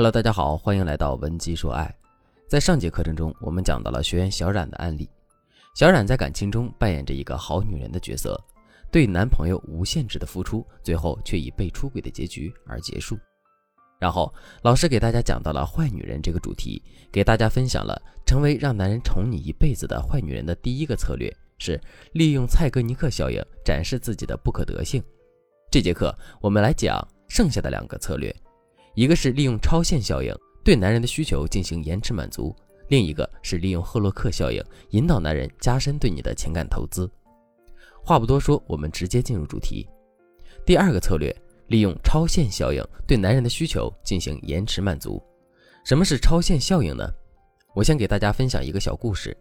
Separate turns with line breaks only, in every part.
Hello，大家好，欢迎来到文姬说爱。在上节课程中，我们讲到了学员小冉的案例。小冉在感情中扮演着一个好女人的角色，对男朋友无限制的付出，最后却以被出轨的结局而结束。然后，老师给大家讲到了坏女人这个主题，给大家分享了成为让男人宠你一辈子的坏女人的第一个策略是利用蔡格尼克效应展示自己的不可得性。这节课我们来讲剩下的两个策略。一个是利用超限效应对男人的需求进行延迟满足，另一个是利用赫洛克效应引导男人加深对你的情感投资。话不多说，我们直接进入主题。第二个策略，利用超限效应对男人的需求进行延迟满足。什么是超限效应呢？我先给大家分享一个小故事。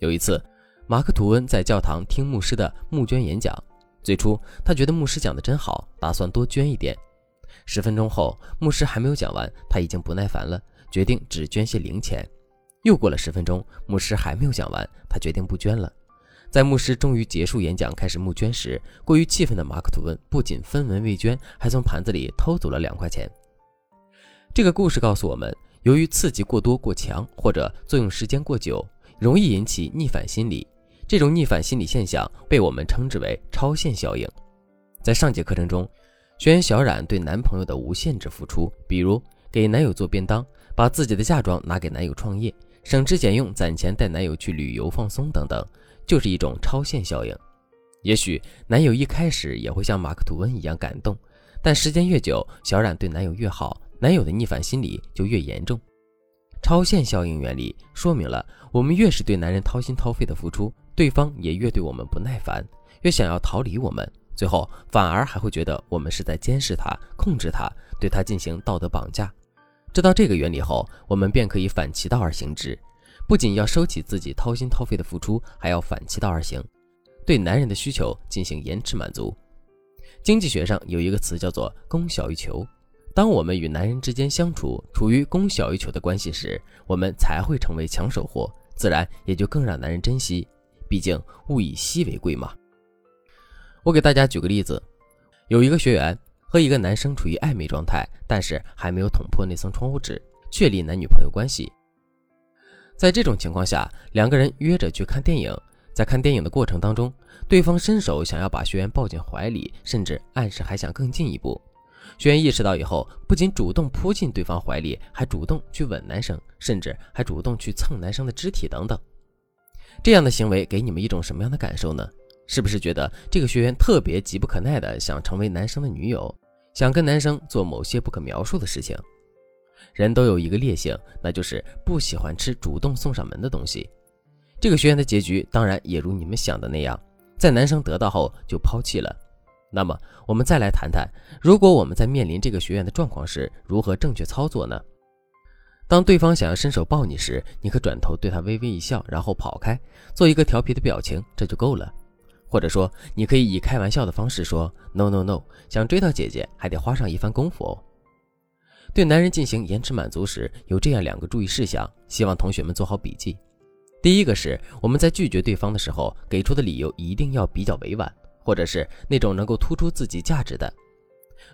有一次，马克·吐温在教堂听牧师的募捐演讲，最初他觉得牧师讲的真好，打算多捐一点。十分钟后，牧师还没有讲完，他已经不耐烦了，决定只捐些零钱。又过了十分钟，牧师还没有讲完，他决定不捐了。在牧师终于结束演讲，开始募捐时，过于气愤的马克吐温不仅分文未捐，还从盘子里偷走了两块钱。这个故事告诉我们，由于刺激过多、过强，或者作用时间过久，容易引起逆反心理。这种逆反心理现象被我们称之为超限效应。在上节课程中。学员小冉对男朋友的无限制付出，比如给男友做便当，把自己的嫁妆拿给男友创业，省吃俭用攒钱带男友去旅游放松等等，就是一种超限效应。也许男友一开始也会像马克吐温一样感动，但时间越久，小冉对男友越好，男友的逆反心理就越严重。超限效应原理说明了，我们越是对男人掏心掏肺的付出，对方也越对我们不耐烦，越想要逃离我们。最后反而还会觉得我们是在监视他、控制他，对他进行道德绑架。知道这个原理后，我们便可以反其道而行之，不仅要收起自己掏心掏肺的付出，还要反其道而行，对男人的需求进行延迟满足。经济学上有一个词叫做“供小于求”。当我们与男人之间相处处于供小于求的关系时，我们才会成为抢手货，自然也就更让男人珍惜。毕竟物以稀为贵嘛。我给大家举个例子，有一个学员和一个男生处于暧昧状态，但是还没有捅破那层窗户纸，确立男女朋友关系。在这种情况下，两个人约着去看电影，在看电影的过程当中，对方伸手想要把学员抱进怀里，甚至暗示还想更进一步。学员意识到以后，不仅主动扑进对方怀里，还主动去吻男生，甚至还主动去蹭男生的肢体等等。这样的行为给你们一种什么样的感受呢？是不是觉得这个学员特别急不可耐的想成为男生的女友，想跟男生做某些不可描述的事情？人都有一个劣性，那就是不喜欢吃主动送上门的东西。这个学员的结局当然也如你们想的那样，在男生得到后就抛弃了。那么我们再来谈谈，如果我们在面临这个学员的状况时，如何正确操作呢？当对方想要伸手抱你时，你可转头对他微微一笑，然后跑开，做一个调皮的表情，这就够了。或者说，你可以以开玩笑的方式说 “no no no”，想追到姐姐还得花上一番功夫哦。对男人进行延迟满足时，有这样两个注意事项，希望同学们做好笔记。第一个是，我们在拒绝对方的时候，给出的理由一定要比较委婉，或者是那种能够突出自己价值的。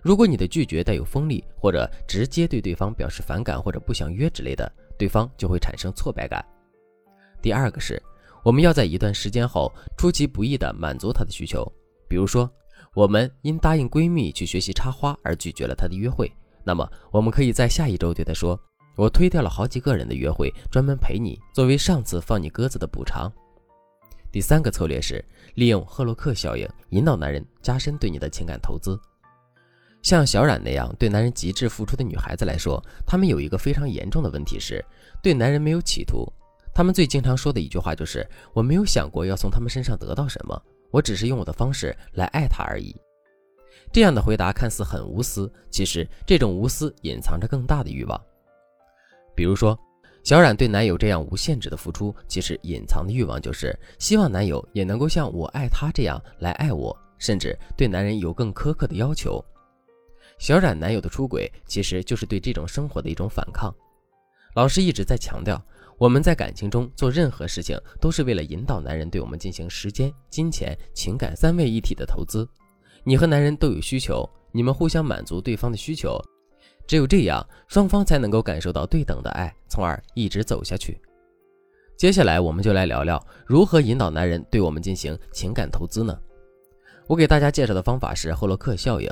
如果你的拒绝带有锋利，或者直接对对方表示反感或者不想约之类的，对方就会产生挫败感。第二个是。我们要在一段时间后出其不意地满足她的需求，比如说，我们因答应闺蜜去学习插花而拒绝了她的约会，那么我们可以在下一周对她说：“我推掉了好几个人的约会，专门陪你，作为上次放你鸽子的补偿。”第三个策略是利用赫洛克效应，引导男人加深对你的情感投资。像小冉那样对男人极致付出的女孩子来说，她们有一个非常严重的问题是，对男人没有企图。他们最经常说的一句话就是：“我没有想过要从他们身上得到什么，我只是用我的方式来爱他而已。”这样的回答看似很无私，其实这种无私隐藏着更大的欲望。比如说，小冉对男友这样无限制的付出，其实隐藏的欲望就是希望男友也能够像我爱他这样来爱我，甚至对男人有更苛刻的要求。小冉男友的出轨，其实就是对这种生活的一种反抗。老师一直在强调。我们在感情中做任何事情，都是为了引导男人对我们进行时间、金钱、情感三位一体的投资。你和男人都有需求，你们互相满足对方的需求，只有这样，双方才能够感受到对等的爱，从而一直走下去。接下来，我们就来聊聊如何引导男人对我们进行情感投资呢？我给大家介绍的方法是赫洛克效应。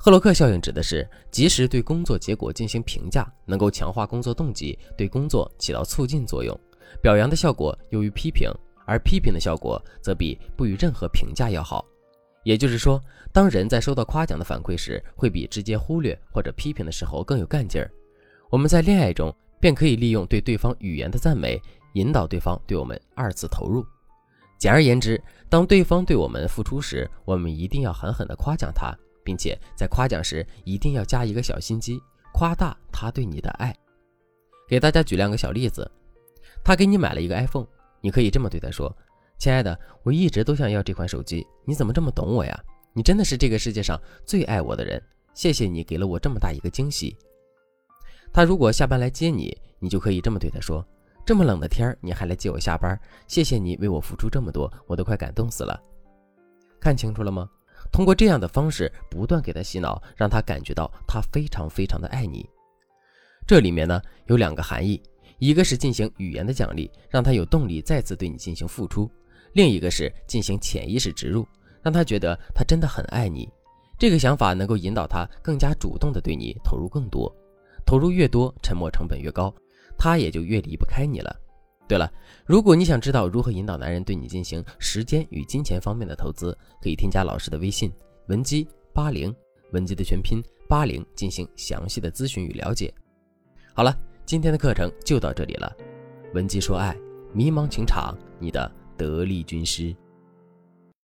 赫洛克效应指的是及时对工作结果进行评价，能够强化工作动机，对工作起到促进作用。表扬的效果优于批评，而批评的效果则比不予任何评价要好。也就是说，当人在收到夸奖的反馈时，会比直接忽略或者批评的时候更有干劲儿。我们在恋爱中便可以利用对对方语言的赞美，引导对方对我们二次投入。简而言之，当对方对我们付出时，我们一定要狠狠地夸奖他，并且在夸奖时一定要加一个小心机，夸大他对你的爱。给大家举两个小例子：他给你买了一个 iPhone，你可以这么对他说。亲爱的，我一直都想要这款手机，你怎么这么懂我呀？你真的是这个世界上最爱我的人，谢谢你给了我这么大一个惊喜。他如果下班来接你，你就可以这么对他说：这么冷的天儿，你还来接我下班，谢谢你为我付出这么多，我都快感动死了。看清楚了吗？通过这样的方式不断给他洗脑，让他感觉到他非常非常的爱你。这里面呢有两个含义，一个是进行语言的奖励，让他有动力再次对你进行付出。另一个是进行潜意识植入，让他觉得他真的很爱你。这个想法能够引导他更加主动的对你投入更多，投入越多，沉默成本越高，他也就越离不开你了。对了，如果你想知道如何引导男人对你进行时间与金钱方面的投资，可以添加老师的微信文姬八零，文姬的全拼八零，进行详细的咨询与了解。好了，今天的课程就到这里了。文姬说爱，迷茫情场，你的。得力军师。